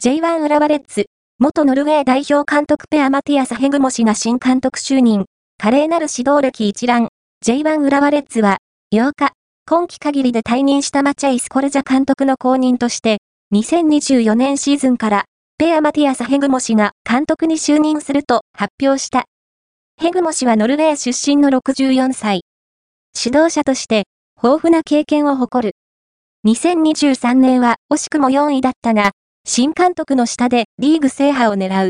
J1 浦和レッズ、元ノルウェー代表監督ペアマティアス・ヘグモ氏が新監督就任。華麗なる指導歴一覧。J1 浦和レッズは、8日、今季限りで退任したマチェイス・コルジャ監督の後任として、2024年シーズンから、ペアマティアス・ヘグモ氏が監督に就任すると発表した。ヘグモ氏はノルウェー出身の64歳。指導者として、豊富な経験を誇る。2023年は惜しくも4位だったが、新監督の下でリーグ制覇を狙う。